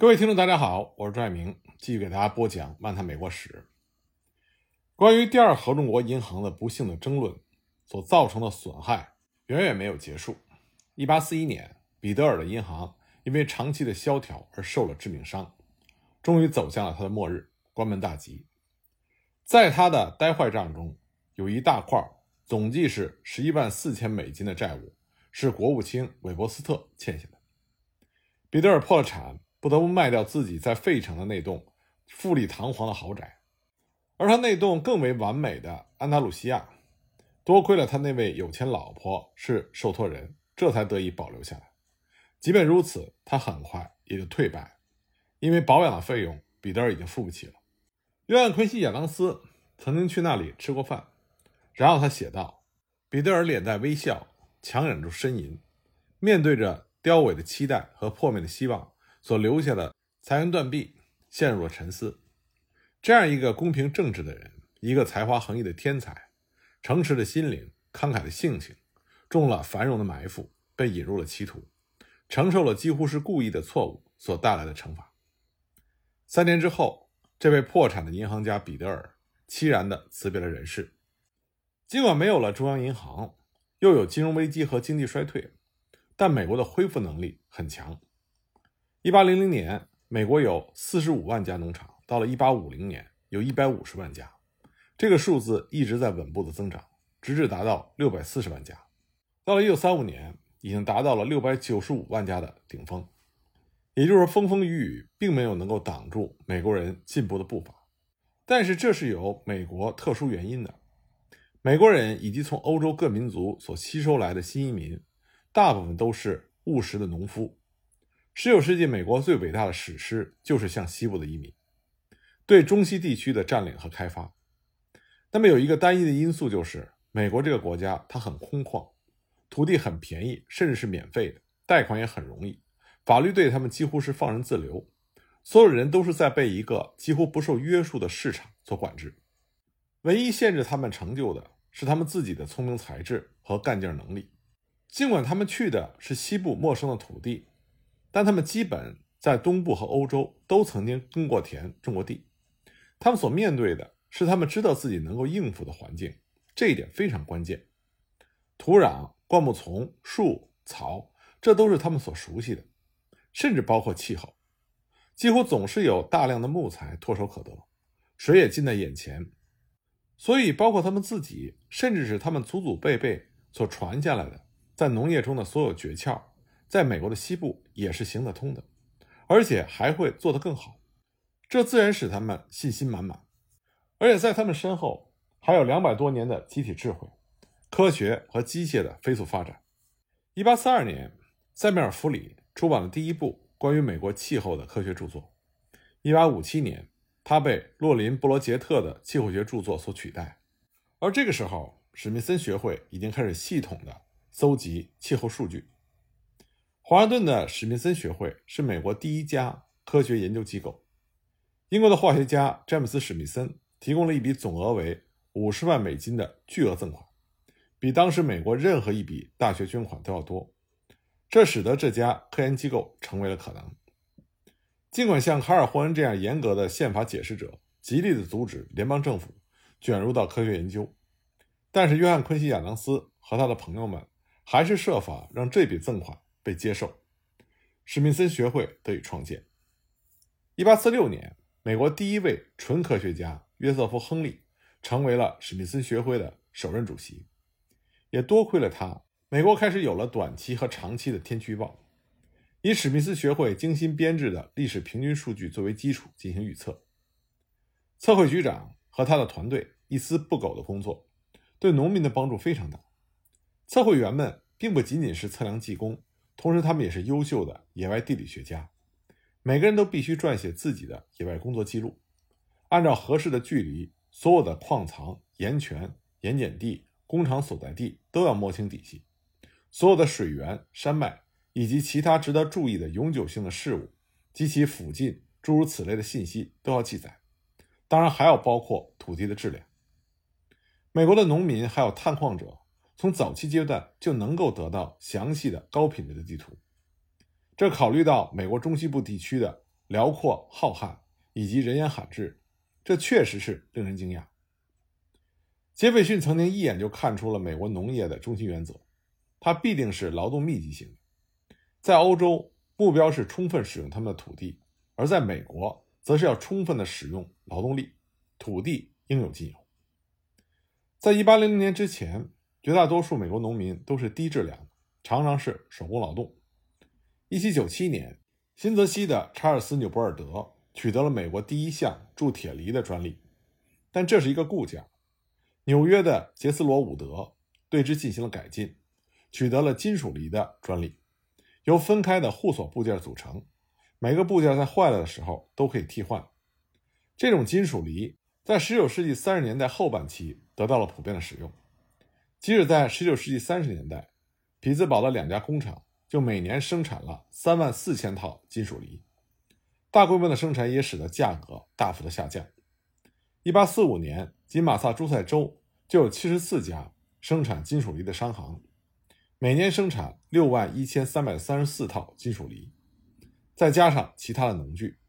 各位听众，大家好，我是朱爱明，继续给大家播讲《漫谈美国史》。关于第二合众国银行的不幸的争论所造成的损害，远远没有结束。一八四一年，彼得尔的银行因为长期的萧条而受了致命伤，终于走向了它的末日，关门大吉。在他的呆坏账中，有一大块总计是十一万四千美金的债务，是国务卿韦伯斯特欠下的。彼得尔破了产。不得不卖掉自己在费城的那栋富丽堂皇的豪宅，而他那栋更为完美的安达鲁西亚，多亏了他那位有钱老婆是受托人，这才得以保留下来。即便如此，他很快也就退败，因为保养的费用彼得尔已经付不起了。约翰·昆西·亚当斯曾经去那里吃过饭，然后他写道：“彼得尔脸带微笑，强忍住呻吟，面对着凋萎的期待和破灭的希望。”所留下的残垣断壁，陷入了沉思。这样一个公平正直的人，一个才华横溢的天才，诚实的心灵，慷慨的性情，中了繁荣的埋伏，被引入了歧途，承受了几乎是故意的错误所带来的惩罚。三年之后，这位破产的银行家彼得尔凄然地辞别了人世。尽管没有了中央银行，又有金融危机和经济衰退，但美国的恢复能力很强。一八零零年，美国有四十五万家农场，到了一八五零年，有一百五十万家，这个数字一直在稳步的增长，直至达到六百四十万家。到了一九三五年，已经达到了六百九十五万家的顶峰。也就是说，风风雨雨并没有能够挡住美国人进步的步伐。但是，这是有美国特殊原因的。美国人以及从欧洲各民族所吸收来的新移民，大部分都是务实的农夫。十九世纪美国最伟大的史诗就是向西部的移民，对中西地区的占领和开发。那么有一个单一的因素就是，美国这个国家它很空旷，土地很便宜，甚至是免费的，贷款也很容易，法律对他们几乎是放任自流，所有人都是在被一个几乎不受约束的市场所管制。唯一限制他们成就的是他们自己的聪明才智和干劲能力。尽管他们去的是西部陌生的土地。但他们基本在东部和欧洲都曾经耕过田、种过地，他们所面对的是他们知道自己能够应付的环境，这一点非常关键。土壤、灌木丛、树、草，这都是他们所熟悉的，甚至包括气候，几乎总是有大量的木材唾手可得，水也近在眼前，所以包括他们自己，甚至是他们祖祖辈辈所传下来的在农业中的所有诀窍。在美国的西部也是行得通的，而且还会做得更好，这自然使他们信心满满。而且在他们身后还有两百多年的集体智慧、科学和机械的飞速发展。一八四二年，塞缪尔·弗里出版了第一部关于美国气候的科学著作。一八五七年，他被洛林·布罗杰特的气候学著作所取代。而这个时候，史密森学会已经开始系统的搜集气候数据。华盛顿的史密森学会是美国第一家科学研究机构。英国的化学家詹姆斯·史密森提供了一笔总额为五十万美金的巨额赠款，比当时美国任何一笔大学捐款都要多。这使得这家科研机构成为了可能。尽管像卡尔·霍恩这样严格的宪法解释者极力的阻止联邦政府卷入到科学研究，但是约翰·昆西·亚当斯和他的朋友们还是设法让这笔赠款。被接受，史密森学会得以创建。一八四六年，美国第一位纯科学家约瑟夫·亨利成为了史密森学会的首任主席。也多亏了他，美国开始有了短期和长期的天气预报，以史密斯学会精心编制的历史平均数据作为基础进行预测。测绘局长和他的团队一丝不苟的工作，对农民的帮助非常大。测绘员们并不仅仅是测量技工。同时，他们也是优秀的野外地理学家。每个人都必须撰写自己的野外工作记录，按照合适的距离，所有的矿藏、盐泉、盐碱地、工厂所在地都要摸清底细。所有的水源、山脉以及其他值得注意的永久性的事物及其附近诸如此类的信息都要记载。当然，还要包括土地的质量。美国的农民还有探矿者。从早期阶段就能够得到详细的高品质的地图，这考虑到美国中西部地区的辽阔浩瀚以及人烟罕至，这确实是令人惊讶。杰斐逊曾经一眼就看出了美国农业的中心原则，它必定是劳动密集型。在欧洲，目标是充分使用他们的土地，而在美国，则是要充分的使用劳动力，土地应有尽有。在一八零零年之前，绝大多数美国农民都是低质量，常常是手工劳动。一七九七年，新泽西的查尔斯纽博尔德取得了美国第一项铸铁犁的专利，但这是一个固件。纽约的杰斯罗伍德对之进行了改进，取得了金属犁的专利，由分开的互锁部件组成，每个部件在坏了的时候都可以替换。这种金属犁在19世纪30年代后半期得到了普遍的使用，即使在19世纪30年代，匹兹堡的两家工厂就每年生产了3万4千套金属梨，大规模的生产也使得价格大幅的下降。1845年，仅马萨诸塞州。就有七十四家生产金属梨的商行，每年生产六万一千三百三十四套金属梨，再加上其他的农具，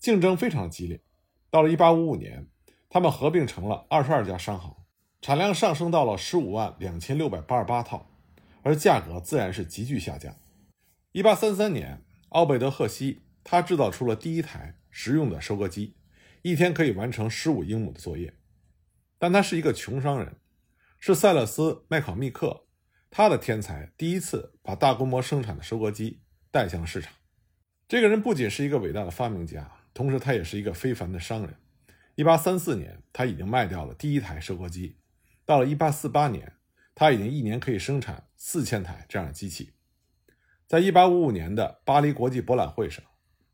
竞争非常激烈。到了一八五五年，他们合并成了二十二家商行，产量上升到了十五万两千六百八十八套，而价格自然是急剧下降。一八三三年，奥贝德·赫西他制造出了第一台实用的收割机，一天可以完成十五英亩的作业。但他是一个穷商人，是塞勒斯·麦考密克，他的天才第一次把大规模生产的收割机带向了市场。这个人不仅是一个伟大的发明家，同时他也是一个非凡的商人。1834年，他已经卖掉了第一台收割机；到了1848年，他已经一年可以生产四千台这样的机器。在1855年的巴黎国际博览会上，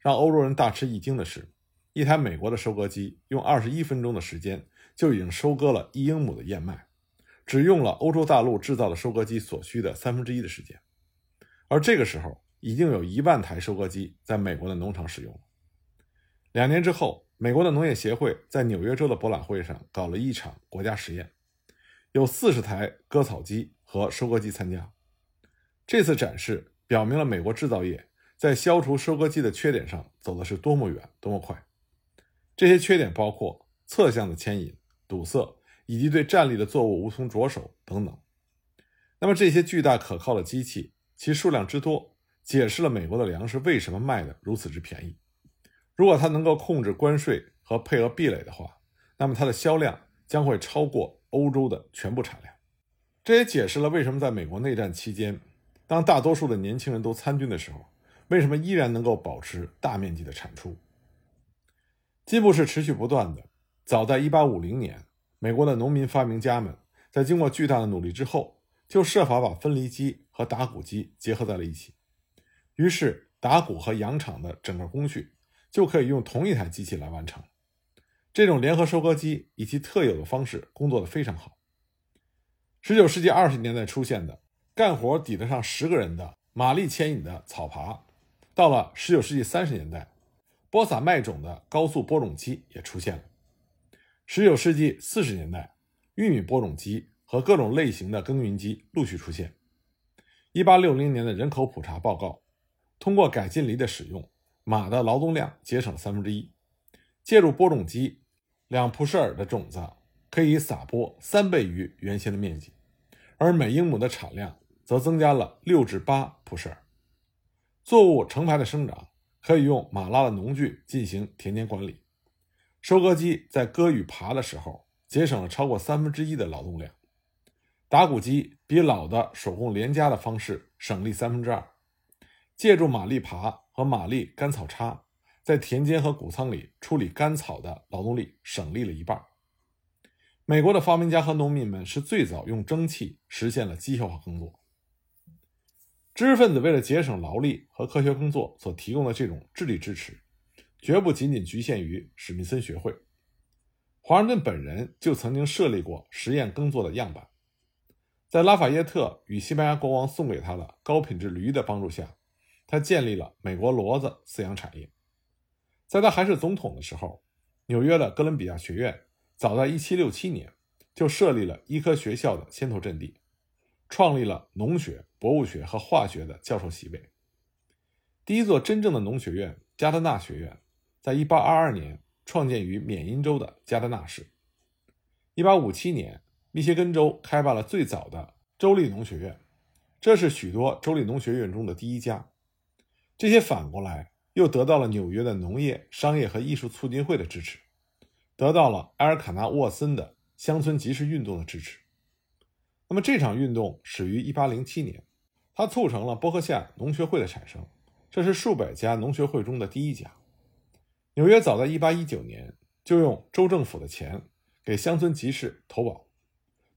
让欧洲人大吃一惊的是，一台美国的收割机用21分钟的时间。就已经收割了一英亩的燕麦，只用了欧洲大陆制造的收割机所需的三分之一的时间。而这个时候，已经有一万台收割机在美国的农场使用。两年之后，美国的农业协会在纽约州的博览会上搞了一场国家实验，有四十台割草机和收割机参加。这次展示表明了美国制造业在消除收割机的缺点上走的是多么远、多么快。这些缺点包括侧向的牵引。堵塞以及对站立的作物无从着手等等。那么这些巨大可靠的机器，其数量之多，解释了美国的粮食为什么卖的如此之便宜。如果它能够控制关税和配额壁垒的话，那么它的销量将会超过欧洲的全部产量。这也解释了为什么在美国内战期间，当大多数的年轻人都参军的时候，为什么依然能够保持大面积的产出。进步是持续不断的。早在1850年，美国的农民发明家们在经过巨大的努力之后，就设法把分离机和打谷机结合在了一起。于是，打谷和养场的整个工序就可以用同一台机器来完成。这种联合收割机以其特有的方式工作的非常好。19世纪20年代出现的干活抵得上十个人的马力牵引的草耙，到了19世纪30年代，播撒麦种的高速播种机也出现了。十九世纪四十年代，玉米播种机和各种类型的耕耘机陆续出现。一八六零年的人口普查报告，通过改进犁的使用，马的劳动量节省了三分之一。借助播种机，两蒲舍尔的种子可以撒播三倍于原先的面积，而每英亩的产量则增加了六至八普舍尔。作物成排的生长，可以用马拉的农具进行田间管理。收割机在割与耙的时候节省了超过三分之一的劳动量，打谷机比老的手工连加的方式省力三分之二。借助马力耙和马力干草叉，在田间和谷仓里处理干草的劳动力省力了一半。美国的发明家和农民们是最早用蒸汽实现了机械化工作。知识分子为了节省劳力和科学工作所提供的这种智力支持。绝不仅仅局限于史密森学会，华盛顿本人就曾经设立过实验耕作的样板。在拉法耶特与西班牙国王送给他的高品质驴的帮助下，他建立了美国骡子饲养产业。在他还是总统的时候，纽约的哥伦比亚学院早在1767年就设立了医科学校的先头阵地，创立了农学、博物学和化学的教授席位。第一座真正的农学院。加德纳学院，在1822年创建于缅因州的加德纳市。1857年，密歇根州开办了最早的州立农学院，这是许多州立农学院中的第一家。这些反过来又得到了纽约的农业、商业和艺术促进会的支持，得到了埃尔卡纳沃森的乡村集市运动的支持。那么这场运动始于1807年，它促成了波克夏农学会的产生，这是数百家农学会中的第一家。纽约早在1819年就用州政府的钱给乡村集市投保，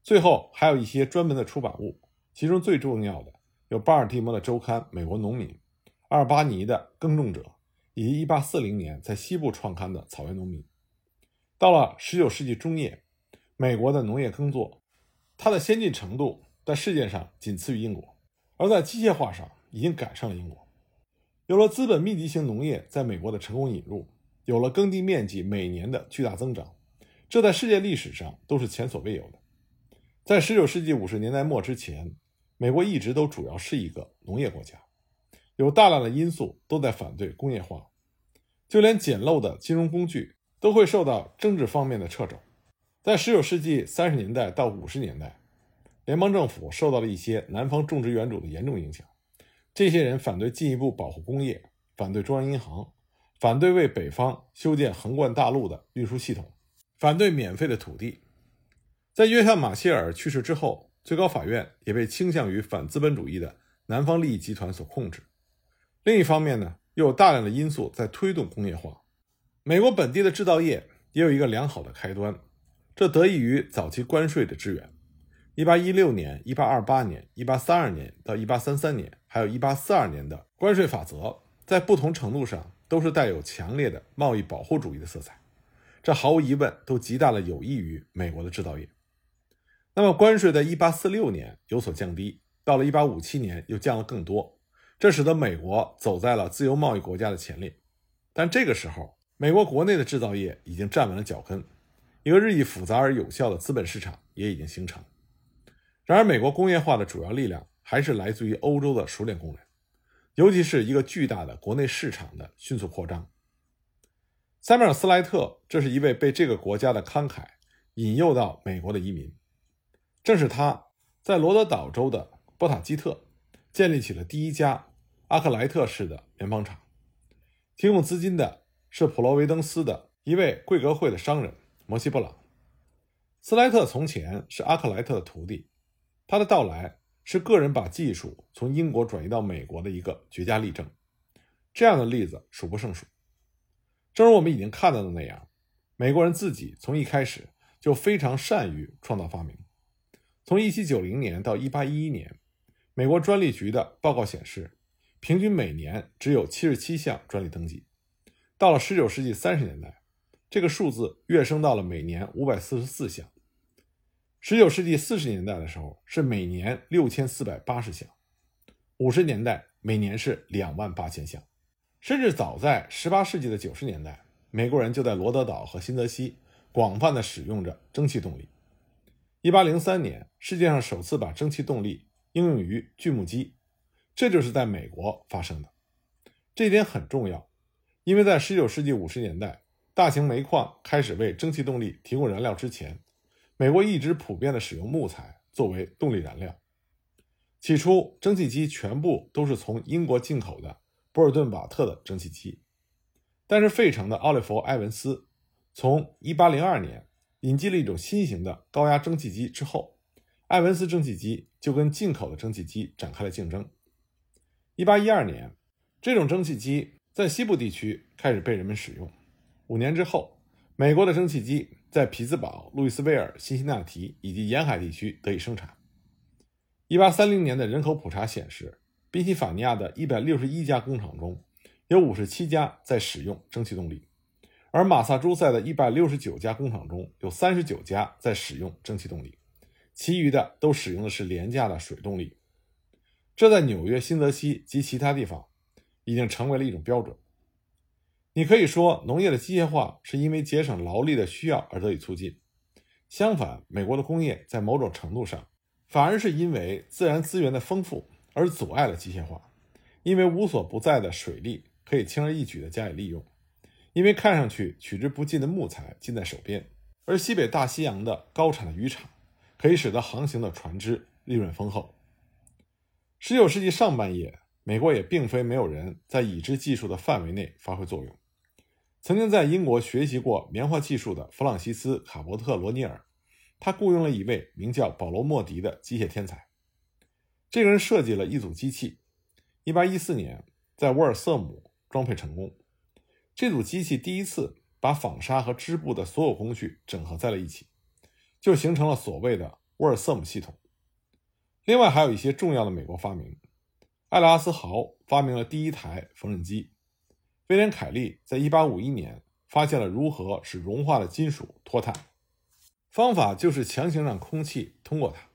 最后还有一些专门的出版物，其中最重要的有巴尔的摩的周刊《美国农民》、阿尔巴尼的《耕种者》，以及1840年在西部创刊的《草原农民》。到了19世纪中叶，美国的农业耕作。它的先进程度在世界上仅次于英国，而在机械化上已经赶上了英国。有了资本密集型农业在美国的成功引入，有了耕地面积每年的巨大增长，这在世界历史上都是前所未有的。在19世纪50年代末之前，美国一直都主要是一个农业国家，有大量的因素都在反对工业化，就连简陋的金融工具都会受到政治方面的掣肘。在19世纪30年代到50年代，联邦政府受到了一些南方种植园主的严重影响。这些人反对进一步保护工业，反对中央银行，反对为北方修建横贯大陆的运输系统，反对免费的土地。在约翰·马歇尔去世之后，最高法院也被倾向于反资本主义的南方利益集团所控制。另一方面呢，又有大量的因素在推动工业化。美国本地的制造业也有一个良好的开端。这得益于早期关税的支援。1816年、1828年、1832年到1833年，还有一842年的关税法则，在不同程度上都是带有强烈的贸易保护主义的色彩。这毫无疑问都极大的有益于美国的制造业。那么，关税在1846年有所降低，到了1857年又降了更多，这使得美国走在了自由贸易国家的前列。但这个时候，美国国内的制造业已经站稳了脚跟。一个日益复杂而有效的资本市场也已经形成。然而，美国工业化的主要力量还是来自于欧洲的熟练工人，尤其是一个巨大的国内市场的迅速扩张。塞缪尔·斯莱特，这是一位被这个国家的慷慨引诱到美国的移民。正是他在罗德岛州的波塔基特建立起了第一家阿克莱特式的棉纺厂。提供资金的是普罗维登斯的一位贵格会的商人。摩西·布朗，斯莱特从前是阿克莱特的徒弟，他的到来是个人把技术从英国转移到美国的一个绝佳例证。这样的例子数不胜数。正如我们已经看到的那样，美国人自己从一开始就非常善于创造发明。从1790年到1811年，美国专利局的报告显示，平均每年只有77项专利登记。到了19世纪30年代。这个数字跃升到了每年五百四十四项。十九世纪四十年代的时候是每年六千四百八十项，五十年代每年是两万八千项，甚至早在十八世纪的九十年代，美国人就在罗德岛和新泽西广泛的使用着蒸汽动力。一八零三年，世界上首次把蒸汽动力应用于锯木机，这就是在美国发生的。这一点很重要，因为在十九世纪五十年代。大型煤矿开始为蒸汽动力提供燃料之前，美国一直普遍的使用木材作为动力燃料。起初，蒸汽机全部都是从英国进口的波尔顿瓦特的蒸汽机。但是，费城的奥利弗·埃文斯从1802年引进了一种新型的高压蒸汽机之后，埃文斯蒸汽机就跟进口的蒸汽机展开了竞争。1812年，这种蒸汽机在西部地区开始被人们使用。五年之后，美国的蒸汽机在匹兹堡、路易斯维尔、辛辛那提以及沿海地区得以生产。一八三零年的人口普查显示，宾夕法尼亚的一百六十一家工厂中有五十七家在使用蒸汽动力，而马萨诸塞的一百六十九家工厂中有三十九家在使用蒸汽动力，其余的都使用的是廉价的水动力。这在纽约、新泽西及其他地方已经成为了一种标准。你可以说，农业的机械化是因为节省劳力的需要而得以促进。相反，美国的工业在某种程度上反而是因为自然资源的丰富而阻碍了机械化，因为无所不在的水利可以轻而易举地加以利用，因为看上去取之不尽的木材尽在手边，而西北大西洋的高产的渔场可以使得航行的船只利润丰厚。十九世纪上半叶，美国也并非没有人在已知技术的范围内发挥作用。曾经在英国学习过棉花技术的弗朗西斯·卡伯特·罗尼尔，他雇佣了一位名叫保罗·莫迪的机械天才。这个人设计了一组机器，1814年在沃尔瑟姆装配成功。这组机器第一次把纺纱和织布的所有工序整合在了一起，就形成了所谓的沃尔瑟姆系统。另外还有一些重要的美国发明：艾拉斯豪发明了第一台缝纫机；威廉凯利在1851年发现了如何使融化的金属脱碳，方法就是强行让空气通过它。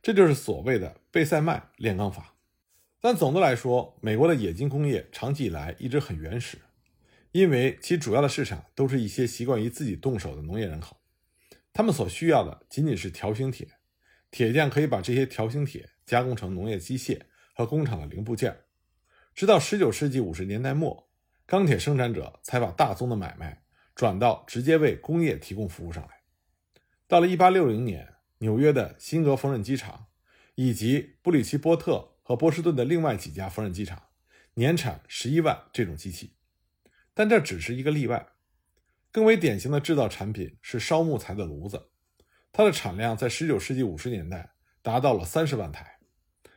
这就是所谓的贝塞麦炼钢法，但总的来说，美国的冶金工业长期以来一直很原始，因为其主要的市场都是一些习惯于自己动手的农业人口，他们所需要的仅仅是条形铁，铁匠可以把这些条形铁加工成农业机械和工厂的零部件。直到19世纪50年代末，钢铁生产者才把大宗的买卖转到直接为工业提供服务上来。到了1860年。纽约的辛格缝纫机厂，以及布里奇波特和波士顿的另外几家缝纫机厂，年产十一万这种机器。但这只是一个例外。更为典型的制造产品是烧木材的炉子，它的产量在19世纪50年代达到了三十万台。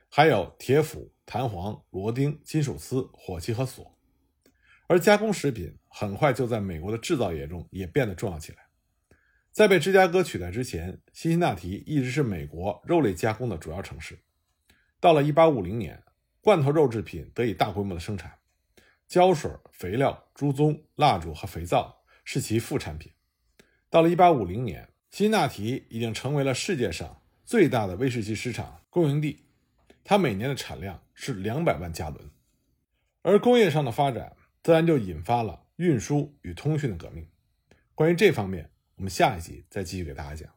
还有铁斧、弹簧、螺钉、金属丝、火器和锁。而加工食品很快就在美国的制造业中也变得重要起来。在被芝加哥取代之前，辛辛那提一直是美国肉类加工的主要城市。到了1850年，罐头肉制品得以大规模的生产，胶水、肥料、猪鬃、蜡烛和肥皂是其副产品。到了1850年，辛纳提已经成为了世界上最大的威士忌市场供应地，它每年的产量是两百万加仑。而工业上的发展，自然就引发了运输与通讯的革命。关于这方面，我们下一集再继续给大家讲。